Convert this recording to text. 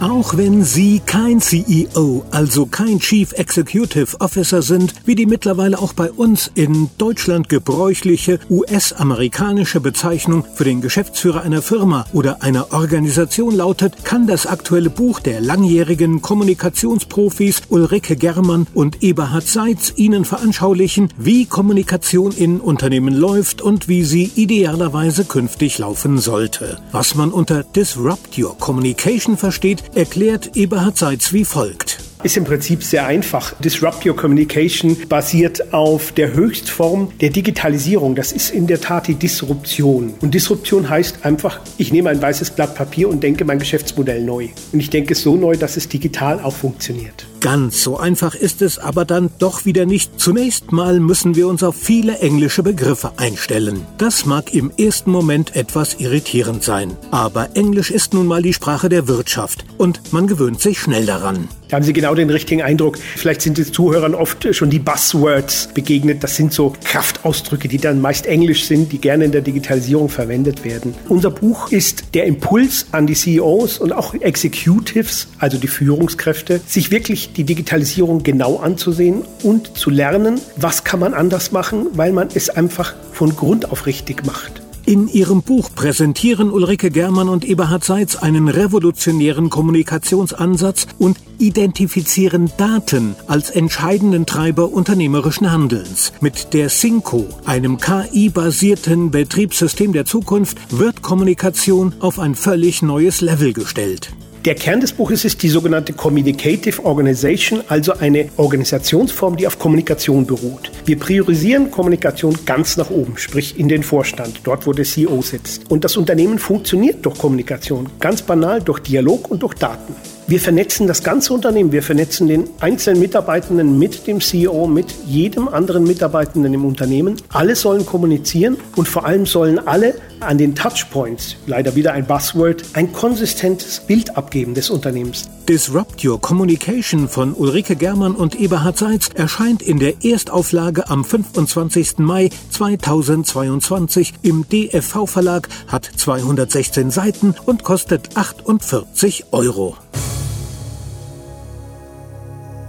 Auch wenn Sie kein CEO, also kein Chief Executive Officer sind, wie die mittlerweile auch bei uns in Deutschland gebräuchliche US-amerikanische Bezeichnung für den Geschäftsführer einer Firma oder einer Organisation lautet, kann das aktuelle Buch der langjährigen Kommunikationsprofis Ulrike Germann und Eberhard Seitz Ihnen veranschaulichen, wie Kommunikation in Unternehmen läuft und wie sie idealerweise künftig laufen sollte. Was man unter Disrupt Your Communication versteht, erklärt Eberhard Seitz wie folgt. Ist im Prinzip sehr einfach. Disrupt Your Communication basiert auf der Höchstform der Digitalisierung. Das ist in der Tat die Disruption. Und Disruption heißt einfach, ich nehme ein weißes Blatt Papier und denke mein Geschäftsmodell neu. Und ich denke es so neu, dass es digital auch funktioniert. Ganz so einfach ist es aber dann doch wieder nicht. Zunächst mal müssen wir uns auf viele englische Begriffe einstellen. Das mag im ersten Moment etwas irritierend sein. Aber Englisch ist nun mal die Sprache der Wirtschaft und man gewöhnt sich schnell daran. Da haben Sie genau den richtigen Eindruck. Vielleicht sind den Zuhörern oft schon die Buzzwords begegnet. Das sind so Kraftausdrücke, die dann meist englisch sind, die gerne in der Digitalisierung verwendet werden. Unser Buch ist der Impuls an die CEOs und auch Executives, also die Führungskräfte, sich wirklich die Digitalisierung genau anzusehen und zu lernen, was kann man anders machen, weil man es einfach von Grund auf richtig macht. In ihrem Buch präsentieren Ulrike Germann und Eberhard Seitz einen revolutionären Kommunikationsansatz und identifizieren Daten als entscheidenden Treiber unternehmerischen Handelns. Mit der Synco, einem KI-basierten Betriebssystem der Zukunft, wird Kommunikation auf ein völlig neues Level gestellt. Der Kern des Buches ist die sogenannte Communicative Organization, also eine Organisationsform, die auf Kommunikation beruht. Wir priorisieren Kommunikation ganz nach oben, sprich in den Vorstand, dort wo der CEO sitzt. Und das Unternehmen funktioniert durch Kommunikation, ganz banal durch Dialog und durch Daten. Wir vernetzen das ganze Unternehmen. Wir vernetzen den einzelnen Mitarbeitenden mit dem CEO, mit jedem anderen Mitarbeitenden im Unternehmen. Alle sollen kommunizieren und vor allem sollen alle an den Touchpoints, leider wieder ein Buzzword, ein konsistentes Bild abgeben des Unternehmens. Disrupt Your Communication von Ulrike Germann und Eberhard Seitz erscheint in der Erstauflage am 25. Mai 2022 im DFV Verlag, hat 216 Seiten und kostet 48 Euro.